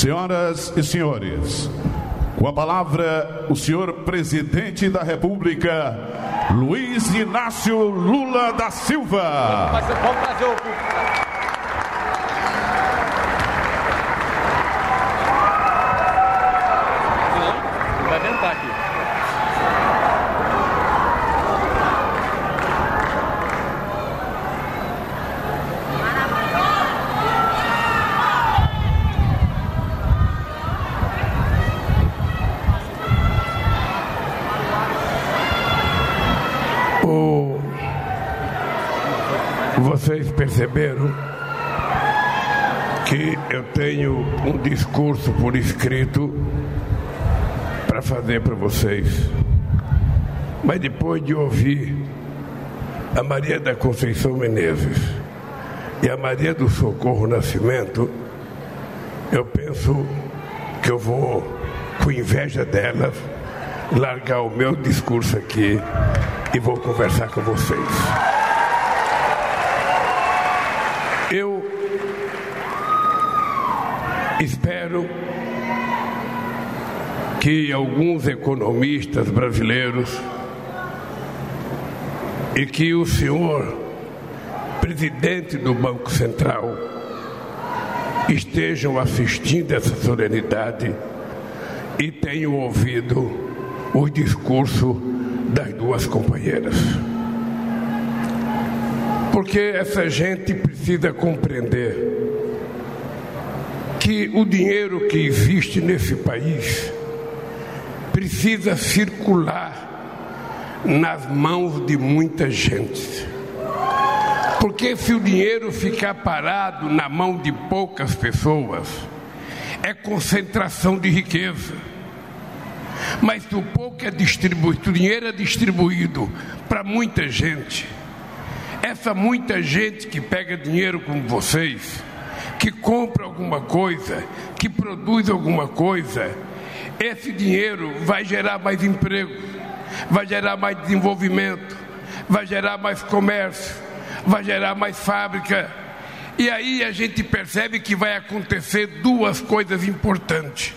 Senhoras e senhores, com a palavra, o senhor presidente da República, Luiz Inácio Lula da Silva. Perceberam que eu tenho um discurso por escrito para fazer para vocês. Mas depois de ouvir a Maria da Conceição Menezes e a Maria do Socorro Nascimento, eu penso que eu vou, com inveja delas, largar o meu discurso aqui e vou conversar com vocês. Eu espero que alguns economistas brasileiros e que o senhor presidente do Banco Central estejam assistindo essa solenidade e tenham ouvido o discurso das duas companheiras. Porque essa gente precisa compreender que o dinheiro que existe nesse país precisa circular nas mãos de muita gente. Porque se o dinheiro ficar parado na mão de poucas pessoas, é concentração de riqueza. Mas se o pouco é distribuído, o dinheiro é distribuído para muita gente, essa muita gente que pega dinheiro como vocês, que compra alguma coisa, que produz alguma coisa, esse dinheiro vai gerar mais emprego, vai gerar mais desenvolvimento, vai gerar mais comércio, vai gerar mais fábrica. E aí a gente percebe que vai acontecer duas coisas importantes.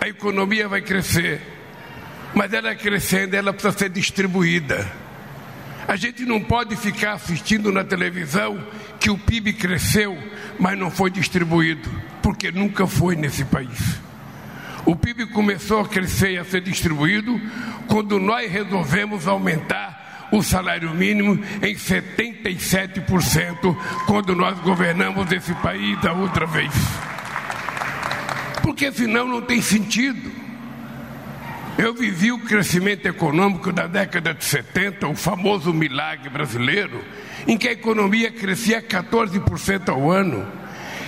A economia vai crescer, mas ela crescendo, ela precisa ser distribuída. A gente não pode ficar assistindo na televisão que o PIB cresceu, mas não foi distribuído, porque nunca foi nesse país. O PIB começou a crescer e a ser distribuído quando nós resolvemos aumentar o salário mínimo em 77%, quando nós governamos esse país da outra vez. Porque senão não tem sentido. Eu vivi o crescimento econômico da década de 70, o famoso milagre brasileiro, em que a economia crescia 14% ao ano.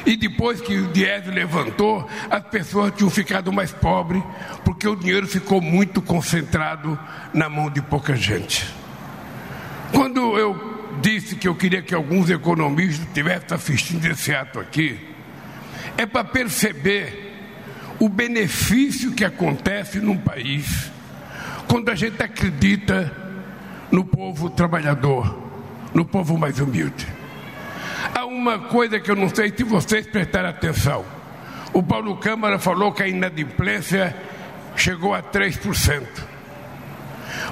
E depois que o Diese levantou, as pessoas tinham ficado mais pobres, porque o dinheiro ficou muito concentrado na mão de pouca gente. Quando eu disse que eu queria que alguns economistas tivessem assistindo esse ato aqui, é para perceber o benefício que acontece num país quando a gente acredita no povo trabalhador, no povo mais humilde. Há uma coisa que eu não sei se vocês prestaram atenção. O Paulo Câmara falou que a inadimplência chegou a 3%.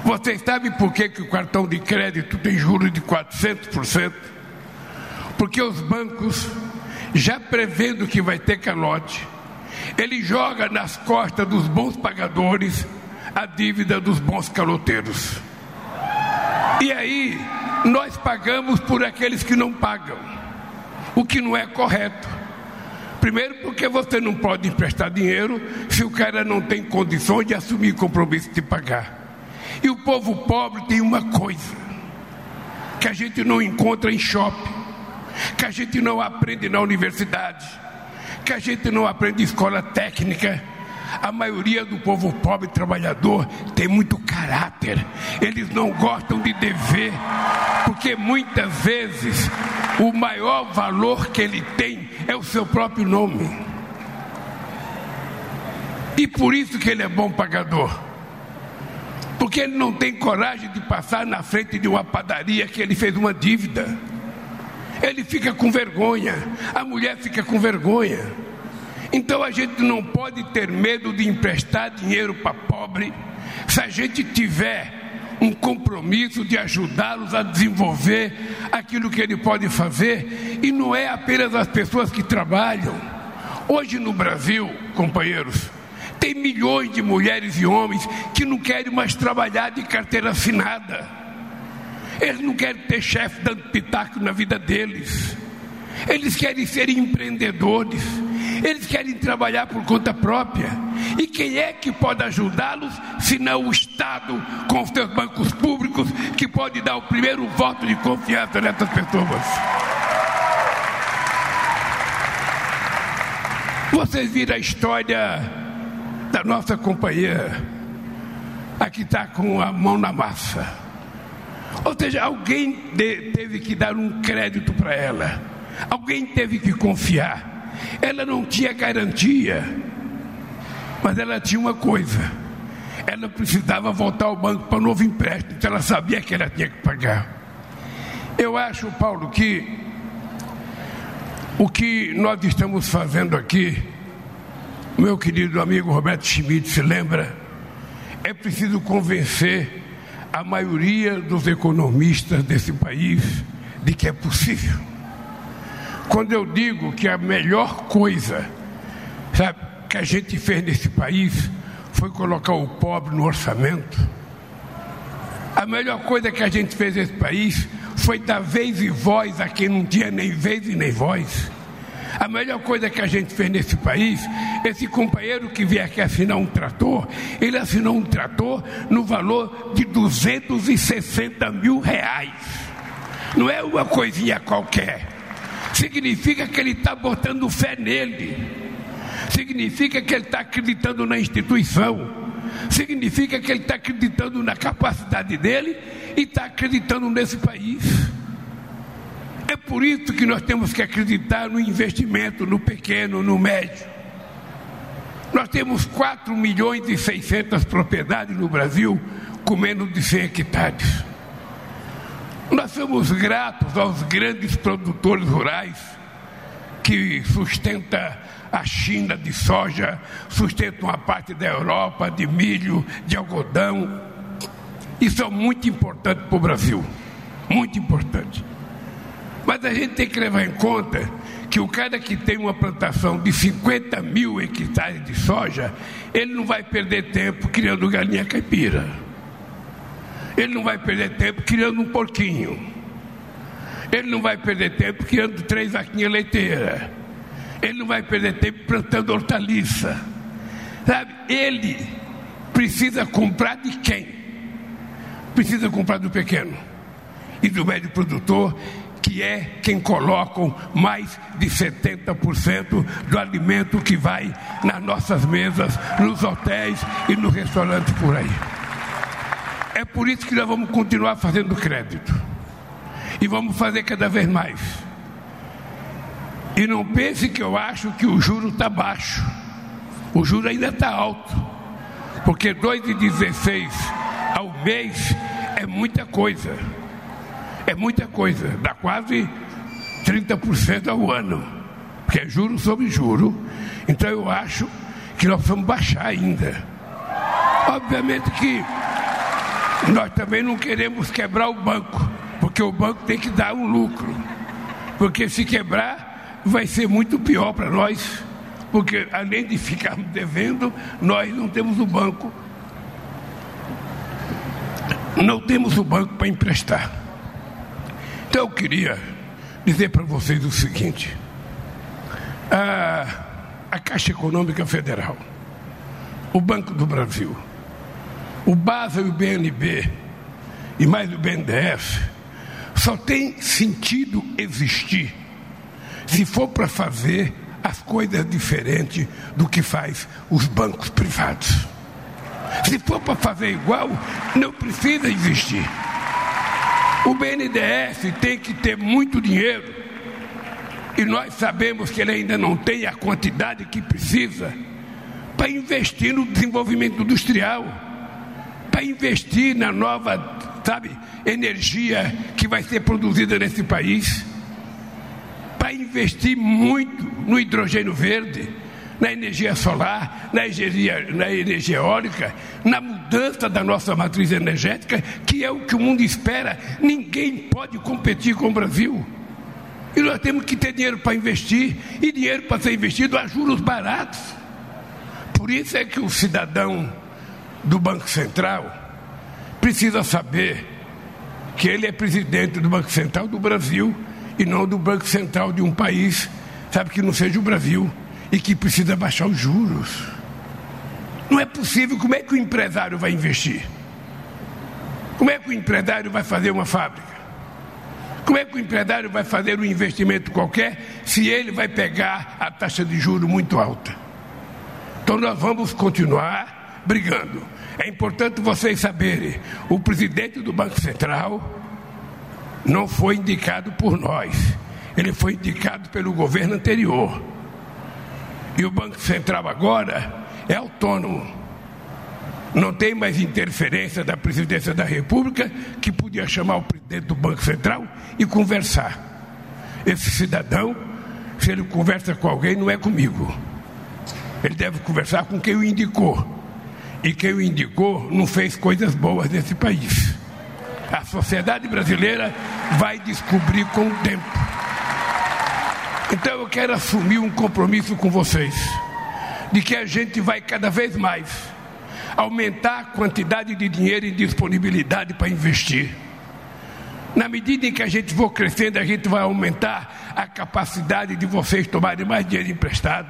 Vocês sabem por que, que o cartão de crédito tem juros de 400%? Porque os bancos, já prevendo que vai ter calote, ele joga nas costas dos bons pagadores a dívida dos bons caloteiros. E aí, nós pagamos por aqueles que não pagam, o que não é correto. Primeiro, porque você não pode emprestar dinheiro se o cara não tem condições de assumir compromisso de pagar. E o povo pobre tem uma coisa que a gente não encontra em shopping, que a gente não aprende na universidade que a gente não aprende escola técnica. A maioria do povo pobre trabalhador tem muito caráter. Eles não gostam de dever, porque muitas vezes o maior valor que ele tem é o seu próprio nome. E por isso que ele é bom pagador. Porque ele não tem coragem de passar na frente de uma padaria que ele fez uma dívida. Ele fica com vergonha, a mulher fica com vergonha. Então a gente não pode ter medo de emprestar dinheiro para pobre se a gente tiver um compromisso de ajudá-los a desenvolver aquilo que ele pode fazer, e não é apenas as pessoas que trabalham. Hoje no Brasil, companheiros, tem milhões de mulheres e homens que não querem mais trabalhar de carteira assinada. Eles não querem ter chefe dando pitaco na vida deles. Eles querem ser empreendedores. Eles querem trabalhar por conta própria. E quem é que pode ajudá-los, se não o Estado, com os seus bancos públicos, que pode dar o primeiro voto de confiança nessas pessoas? Vocês viram a história da nossa companheira, a que está com a mão na massa. Ou seja, alguém de, teve que dar um crédito para ela, alguém teve que confiar. Ela não tinha garantia, mas ela tinha uma coisa: ela precisava voltar ao banco para um novo empréstimo, então ela sabia que ela tinha que pagar. Eu acho, Paulo, que o que nós estamos fazendo aqui, meu querido amigo Roberto Schmidt se lembra, é preciso convencer a maioria dos economistas desse país de que é possível. Quando eu digo que a melhor coisa, sabe, que a gente fez nesse país foi colocar o pobre no orçamento. A melhor coisa que a gente fez nesse país foi dar vez e voz a quem não tinha nem vez e nem voz. A melhor coisa que a gente fez nesse país, esse companheiro que vier aqui assinar um trator, ele assinou um trator no valor de 260 mil reais. Não é uma coisinha qualquer significa que ele está botando fé nele, significa que ele está acreditando na instituição, significa que ele está acreditando na capacidade dele e está acreditando nesse país. Por isso que nós temos que acreditar no investimento, no pequeno, no médio. Nós temos 4 milhões e 600 propriedades no Brasil com menos de 100 hectares. Nós somos gratos aos grandes produtores rurais que sustentam a China de soja, sustentam a parte da Europa de milho, de algodão. Isso é muito importante para o Brasil, muito importante. Mas a gente tem que levar em conta que o cara que tem uma plantação de 50 mil hectares de soja, ele não vai perder tempo criando galinha caipira. Ele não vai perder tempo criando um porquinho. Ele não vai perder tempo criando três vaquinhas leiteiras. Ele não vai perder tempo plantando hortaliça. Sabe? Ele precisa comprar de quem? Precisa comprar do pequeno e do médio produtor, que é quem colocam mais de 70% do alimento que vai nas nossas mesas, nos hotéis e nos restaurantes por aí. É por isso que nós vamos continuar fazendo crédito. E vamos fazer cada vez mais. E não pense que eu acho que o juro está baixo. O juro ainda está alto. Porque 2,16 ao mês é muita coisa. É muita coisa. Dá quase 30% ao ano. Porque é juro sobre juro. Então eu acho que nós vamos baixar ainda. Obviamente que nós também não queremos quebrar o banco, porque o banco tem que dar um lucro. Porque se quebrar, vai ser muito pior para nós, porque além de ficarmos devendo, nós não temos o banco. Não temos o banco para emprestar. Então eu queria dizer para vocês o seguinte: a, a Caixa Econômica Federal, o Banco do Brasil, o BASA e o BNB, e mais o BNDES, só tem sentido existir se for para fazer as coisas diferentes do que faz os bancos privados. Se for para fazer igual, não precisa existir. O BNDES tem que ter muito dinheiro. E nós sabemos que ele ainda não tem a quantidade que precisa para investir no desenvolvimento industrial para investir na nova, sabe, energia que vai ser produzida nesse país, para investir muito no hidrogênio verde, na energia solar, na energia, na energia eólica, na mudança da nossa matriz energética, que é o que o mundo espera. Ninguém pode competir com o Brasil. E nós temos que ter dinheiro para investir, e dinheiro para ser investido a juros baratos. Por isso é que o cidadão do Banco Central precisa saber que ele é presidente do Banco Central do Brasil e não do Banco Central de um país, sabe, que não seja o Brasil e que precisa baixar os juros. Não é possível, como é que o empresário vai investir? Como é que o empresário vai fazer uma fábrica? Como é que o empresário vai fazer um investimento qualquer se ele vai pegar a taxa de juro muito alta? Então nós vamos continuar brigando. É importante vocês saberem: o presidente do Banco Central não foi indicado por nós, ele foi indicado pelo governo anterior. E o Banco Central agora é autônomo. Não tem mais interferência da presidência da República, que podia chamar o presidente do Banco Central e conversar. Esse cidadão, se ele conversa com alguém, não é comigo. Ele deve conversar com quem o indicou. E quem o indicou não fez coisas boas nesse país. A sociedade brasileira vai descobrir com o tempo. Então eu quero assumir um compromisso com vocês, de que a gente vai cada vez mais aumentar a quantidade de dinheiro e disponibilidade para investir. Na medida em que a gente for crescendo, a gente vai aumentar a capacidade de vocês tomarem mais dinheiro emprestado.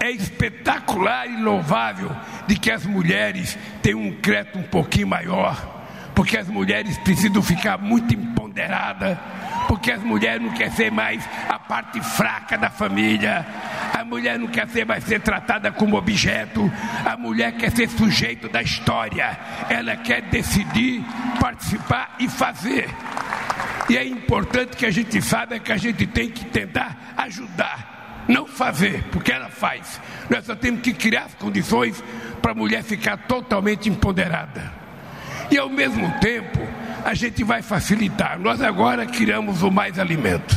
É espetacular e louvável de que as mulheres tenham um crédito um pouquinho maior porque as mulheres precisam ficar muito empoderadas, porque as mulheres não querem ser mais a parte fraca da família, a mulher não quer ser mais ser tratada como objeto, a mulher quer ser sujeito da história, ela quer decidir, participar e fazer. E é importante que a gente saiba que a gente tem que tentar ajudar, não fazer, porque ela faz. Nós só temos que criar as condições para a mulher ficar totalmente empoderada. E ao mesmo tempo, a gente vai facilitar. Nós agora criamos o Mais Alimento.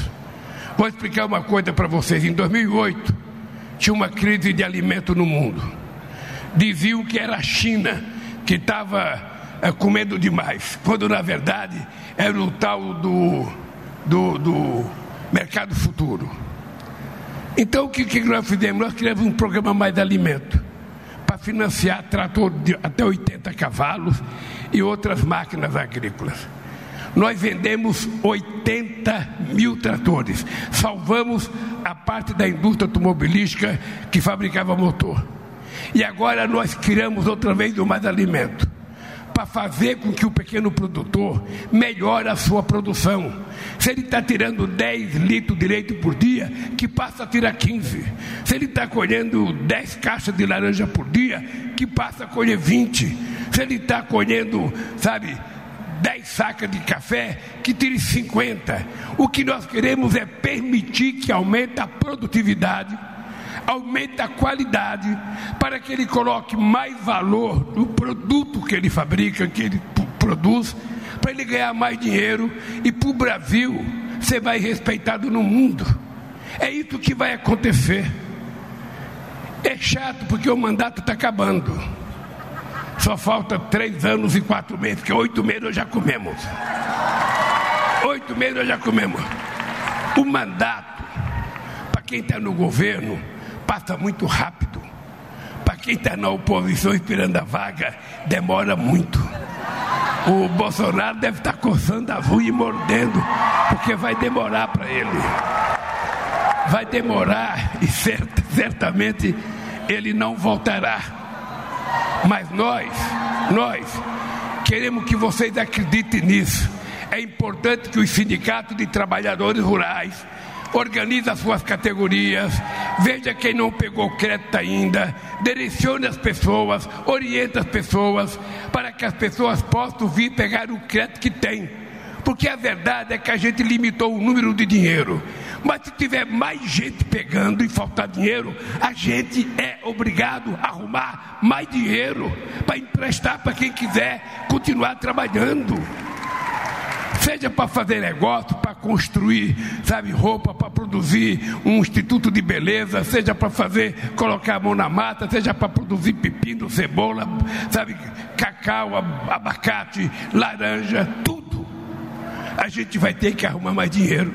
Vou explicar uma coisa para vocês. Em 2008, tinha uma crise de alimento no mundo. Diziam que era a China que estava é, comendo demais, quando na verdade era o tal do, do, do mercado futuro. Então o que, que nós fizemos? Nós criamos um programa Mais Alimento financiar trator de até 80 cavalos e outras máquinas agrícolas. Nós vendemos 80 mil tratores, salvamos a parte da indústria automobilística que fabricava motor. E agora nós criamos outra vez o Mais Alimento para fazer com que o pequeno produtor melhore a sua produção. Se ele está tirando 10 litros de leite por dia, que passa a tirar 15. Se ele está colhendo 10 caixas de laranja por dia, que passa a colher 20. Se ele está colhendo, sabe, 10 sacas de café, que tire 50. O que nós queremos é permitir que aumente a produtividade aumente a qualidade, para que ele coloque mais valor no produto que ele fabrica, que ele produz, para ele ganhar mais dinheiro e para o Brasil ser mais respeitado no mundo. É isso que vai acontecer. É chato porque o mandato está acabando. Só falta três anos e quatro meses, porque oito meses nós já comemos. Oito meses nós já comemos. O mandato, para quem está no governo, passa muito rápido. Para quem está na oposição esperando a vaga, demora muito. O Bolsonaro deve estar tá coçando a rua e mordendo, porque vai demorar para ele. Vai demorar e cert, certamente ele não voltará. Mas nós, nós, queremos que vocês acreditem nisso. É importante que os sindicatos de trabalhadores rurais organize as suas categorias, veja quem não pegou crédito ainda, direcione as pessoas, oriente as pessoas, para que as pessoas possam vir pegar o crédito que tem. Porque a verdade é que a gente limitou o número de dinheiro. Mas se tiver mais gente pegando e faltar dinheiro, a gente é obrigado a arrumar mais dinheiro para emprestar para quem quiser continuar trabalhando. Seja para fazer negócio, para construir, sabe, roupa, para produzir um instituto de beleza, seja para fazer, colocar a mão na mata, seja para produzir pepino, cebola, sabe, cacau, abacate, laranja, tudo. A gente vai ter que arrumar mais dinheiro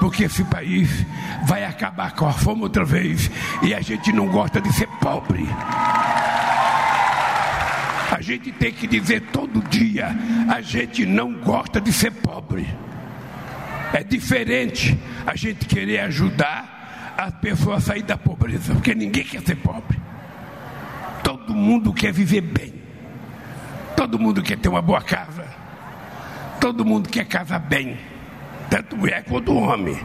porque esse país vai acabar com a fome outra vez e a gente não gosta de ser pobre. A gente tem que dizer todo dia: a gente não gosta de ser pobre. É diferente a gente querer ajudar as pessoas a sair da pobreza, porque ninguém quer ser pobre. Todo mundo quer viver bem. Todo mundo quer ter uma boa casa. Todo mundo quer casar bem, tanto mulher quanto homem.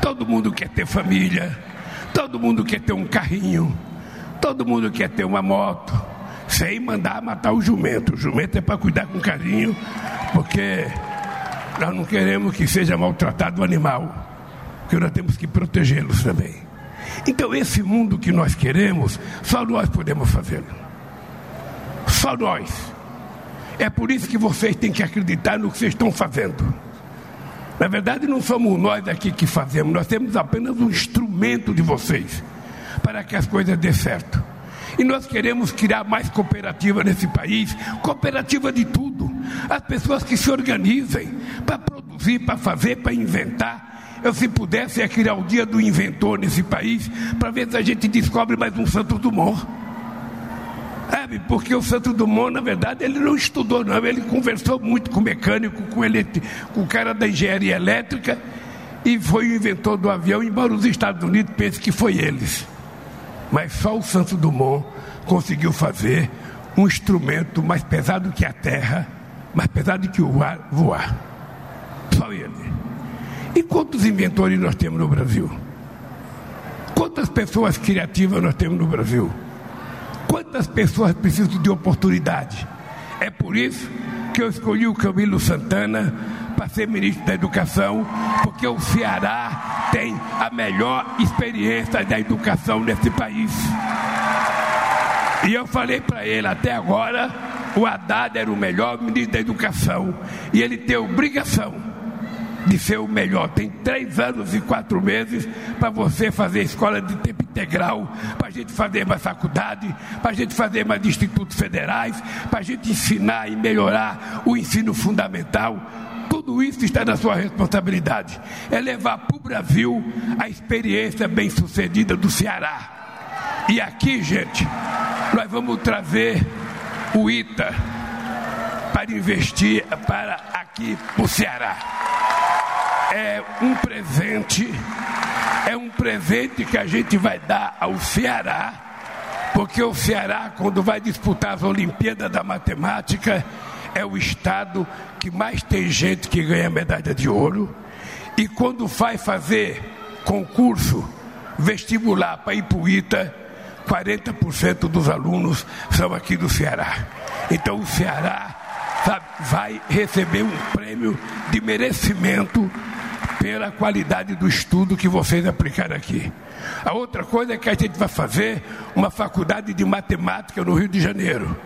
Todo mundo quer ter família. Todo mundo quer ter um carrinho. Todo mundo quer ter uma moto sem mandar matar o jumento. O jumento é para cuidar com carinho, porque nós não queremos que seja maltratado o animal, porque nós temos que protegê-los também. Então, esse mundo que nós queremos, só nós podemos fazê-lo. Só nós. É por isso que vocês têm que acreditar no que vocês estão fazendo. Na verdade, não somos nós aqui que fazemos, nós temos apenas um instrumento de vocês para que as coisas dê certo. E nós queremos criar mais cooperativa nesse país cooperativa de tudo. As pessoas que se organizem para produzir, para fazer, para inventar. Eu, se pudesse, ia criar o dia do inventor nesse país, para ver se a gente descobre mais um Santo Dumont. Sabe, porque o Santo Dumont, na verdade, ele não estudou, não. Ele conversou muito com o mecânico, com, ele, com o cara da engenharia elétrica, e foi o inventor do avião, embora os Estados Unidos pensem que foi eles. Mas só o Santo Dumont conseguiu fazer um instrumento mais pesado que a terra, mais pesado que o ar voar. Só ele. E quantos inventores nós temos no Brasil? Quantas pessoas criativas nós temos no Brasil? Quantas pessoas precisam de oportunidade? É por isso que eu escolhi o Camilo Santana para ser ministro da Educação, porque o Ceará tem a melhor experiência da educação nesse país. E eu falei para ele, até agora, o Haddad era o melhor ministro da Educação. E ele tem obrigação de ser o melhor. Tem três anos e quatro meses para você fazer escola de tempo integral, para a gente fazer mais faculdade, para a gente fazer mais institutos federais, para a gente ensinar e melhorar o ensino fundamental. Tudo isso está na sua responsabilidade. É levar para o Brasil a experiência bem sucedida do Ceará. E aqui, gente, nós vamos trazer o ITA para investir para aqui para o Ceará. É um presente, é um presente que a gente vai dar ao Ceará, porque o Ceará, quando vai disputar as Olimpíadas da Matemática, é o estado que mais tem gente que ganha medalha de ouro. E quando vai fazer concurso vestibular para ITA, 40% dos alunos são aqui do Ceará. Então o Ceará sabe, vai receber um prêmio de merecimento pela qualidade do estudo que vocês aplicaram aqui. A outra coisa é que a gente vai fazer uma faculdade de matemática no Rio de Janeiro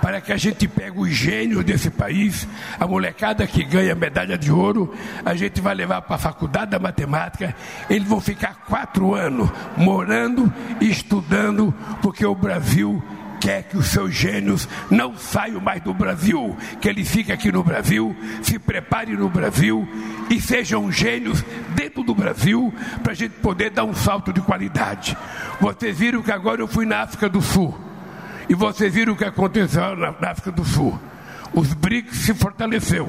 para que a gente pegue os gênios desse país, a molecada que ganha medalha de ouro, a gente vai levar para a faculdade da matemática, eles vão ficar quatro anos morando e estudando, porque o Brasil quer que os seus gênios não saiam mais do Brasil, que eles fiquem aqui no Brasil, se preparem no Brasil e sejam gênios dentro do Brasil para a gente poder dar um salto de qualidade. Vocês viram que agora eu fui na África do Sul. E vocês viram o que aconteceu na, África do Sul. Os BRICS se fortaleceu.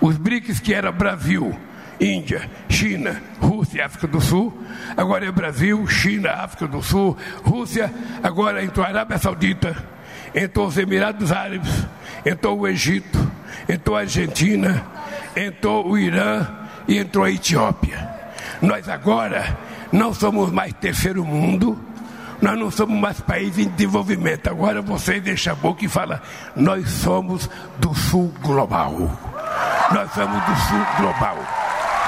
Os BRICS que era Brasil, Índia, China, Rússia e África do Sul. Agora é Brasil, China, África do Sul, Rússia. Agora entrou a Arábia Saudita, entrou os Emirados Árabes, entrou o Egito, entrou a Argentina, entrou o Irã e entrou a Etiópia. Nós agora não somos mais terceiro mundo nós não somos mais país em desenvolvimento. Agora vocês deixam a boca e falam: nós somos do sul global. Nós somos do sul global.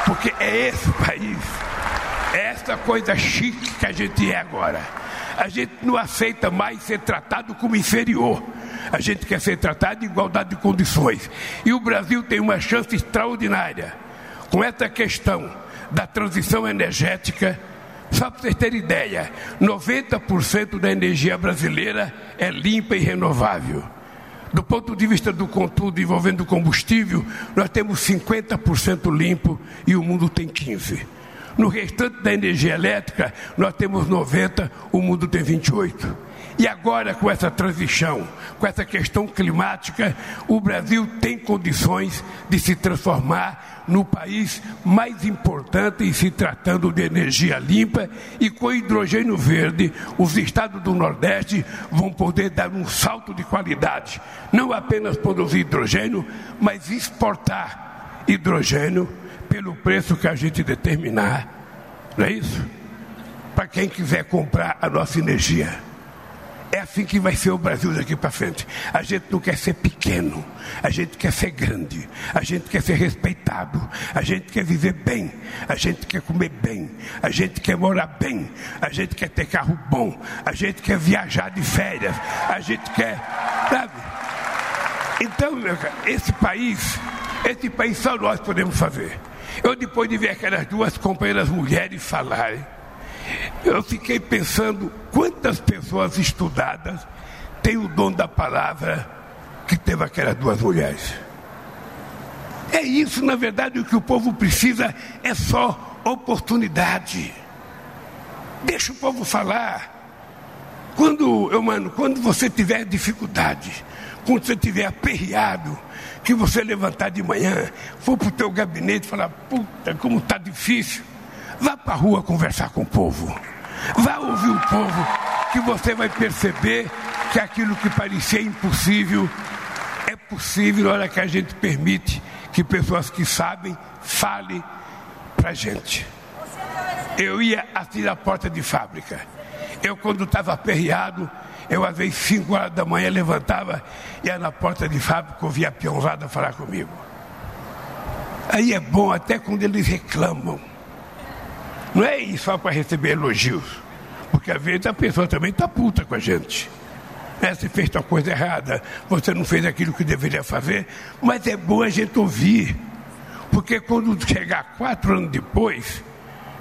Porque é esse país, é essa coisa chique que a gente é agora. A gente não aceita mais ser tratado como inferior. A gente quer ser tratado de igualdade de condições. E o Brasil tem uma chance extraordinária com essa questão da transição energética. Só para vocês terem ideia, 90% da energia brasileira é limpa e renovável. Do ponto de vista do contudo envolvendo combustível, nós temos 50% limpo e o mundo tem 15%. No restante da energia elétrica, nós temos 90%, o mundo tem 28%. E agora, com essa transição, com essa questão climática, o Brasil tem condições de se transformar no país mais importante em se tratando de energia limpa e com hidrogênio verde, os estados do Nordeste vão poder dar um salto de qualidade, não apenas produzir hidrogênio, mas exportar hidrogênio pelo preço que a gente determinar. Não é isso? Para quem quiser comprar a nossa energia. É assim que vai ser o Brasil daqui para frente. A gente não quer ser pequeno, a gente quer ser grande, a gente quer ser respeitado, a gente quer viver bem, a gente quer comer bem, a gente quer morar bem, a gente quer ter carro bom, a gente quer viajar de férias, a gente quer. Sabe? Então, esse país, esse país só nós podemos fazer. Eu, depois de ver aquelas duas companheiras mulheres falarem, eu fiquei pensando quantas pessoas estudadas têm o dom da palavra que teve aquelas duas mulheres. É isso, na verdade, o que o povo precisa é só oportunidade. Deixa o povo falar. Quando, eu mano, quando você tiver dificuldade, quando você tiver aperreado, que você levantar de manhã, for para o teu gabinete e falar, puta, como está difícil Vá para a rua conversar com o povo. Vá ouvir o povo, que você vai perceber que aquilo que parecia impossível é possível na hora que a gente permite que pessoas que sabem falem para a gente. Eu ia assim na porta de fábrica. Eu, quando estava aperreado, eu às vezes 5 horas da manhã levantava, ia na porta de fábrica, ouvia a peãozada falar comigo. Aí é bom até quando eles reclamam. Não é ir só para receber elogios, porque às vezes a pessoa também está puta com a gente. Você fez tal coisa errada, você não fez aquilo que deveria fazer, mas é bom a gente ouvir, porque quando chegar quatro anos depois,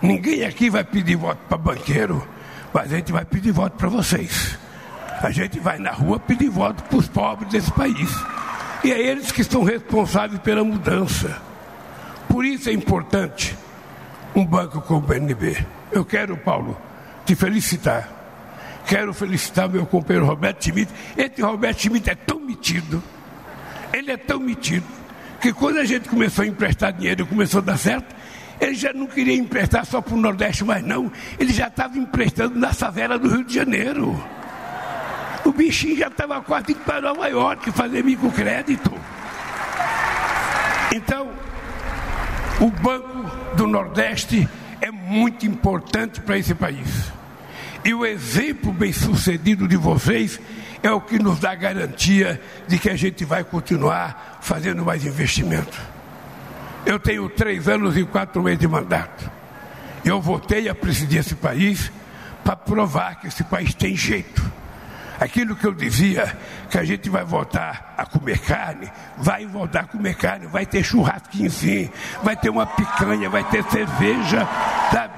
ninguém aqui vai pedir voto para banqueiro, mas a gente vai pedir voto para vocês. A gente vai na rua pedir voto para os pobres desse país. E é eles que são responsáveis pela mudança. Por isso é importante um banco como o BNB. Eu quero, Paulo, te felicitar. Quero felicitar meu companheiro Roberto Schmidt. Esse Roberto Schmidt é tão metido, ele é tão metido, que quando a gente começou a emprestar dinheiro e começou a dar certo, ele já não queria emprestar só para o Nordeste, mas não, ele já estava emprestando na favela do Rio de Janeiro. O bichinho já estava quase indo para Nova York fazer microcrédito. Então, o Banco do Nordeste é muito importante para esse país. E o exemplo bem sucedido de vocês é o que nos dá garantia de que a gente vai continuar fazendo mais investimento. Eu tenho três anos e quatro meses de mandato. Eu voltei a presidir esse país para provar que esse país tem jeito Aquilo que eu dizia, que a gente vai voltar a comer carne, vai voltar a comer carne, vai ter churrasquinho sim, vai ter uma picanha, vai ter cerveja, sabe?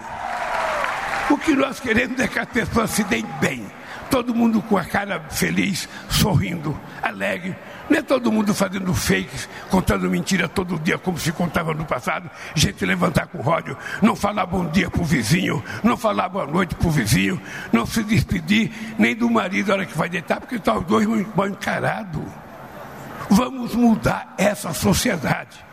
O que nós queremos é que as pessoas se deem bem. Todo mundo com a cara feliz, sorrindo, alegre, não é todo mundo fazendo fakes, contando mentira todo dia, como se contava no passado. Gente levantar com o ródio, não falar bom dia pro vizinho, não falar boa noite pro vizinho, não se despedir nem do marido na hora que vai deitar, porque estão tá os dois mal encarados. Vamos mudar essa sociedade.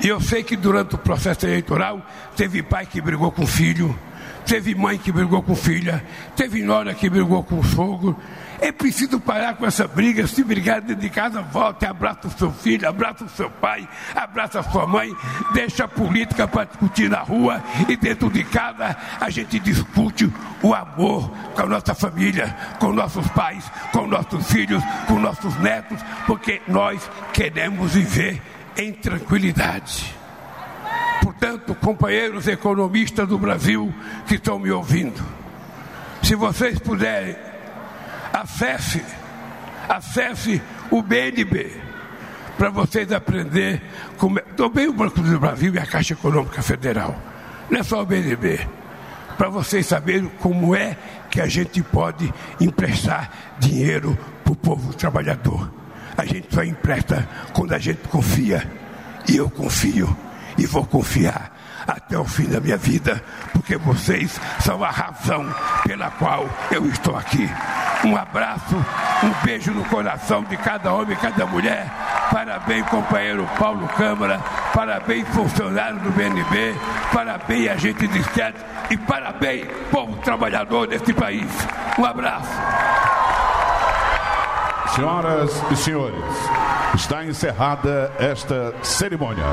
E eu sei que durante o processo eleitoral teve pai que brigou com filho, teve mãe que brigou com filha, teve nora que brigou com sogro. É preciso parar com essa briga. Se brigar dentro de casa, volte, abraça o seu filho, abraça o seu pai, abraça a sua mãe, deixa a política para discutir na rua e dentro de casa a gente discute o amor com a nossa família, com nossos pais, com nossos filhos, com nossos netos, porque nós queremos viver em tranquilidade. Portanto, companheiros economistas do Brasil que estão me ouvindo, se vocês puderem, acesse Acesse o BNB para vocês aprenderem como é. Também o Banco do Brasil e a Caixa Econômica Federal. Não é só o BNB. Para vocês saberem como é que a gente pode emprestar dinheiro para o povo trabalhador. A gente só empresta quando a gente confia. E eu confio e vou confiar até o fim da minha vida, porque vocês são a razão pela qual eu estou aqui. Um abraço, um beijo no coração de cada homem e cada mulher. Parabéns, companheiro Paulo Câmara. Parabéns, funcionário do BNB. Parabéns, agente de Estado. E parabéns, povo trabalhador deste país. Um abraço. Senhoras e senhores, está encerrada esta cerimônia.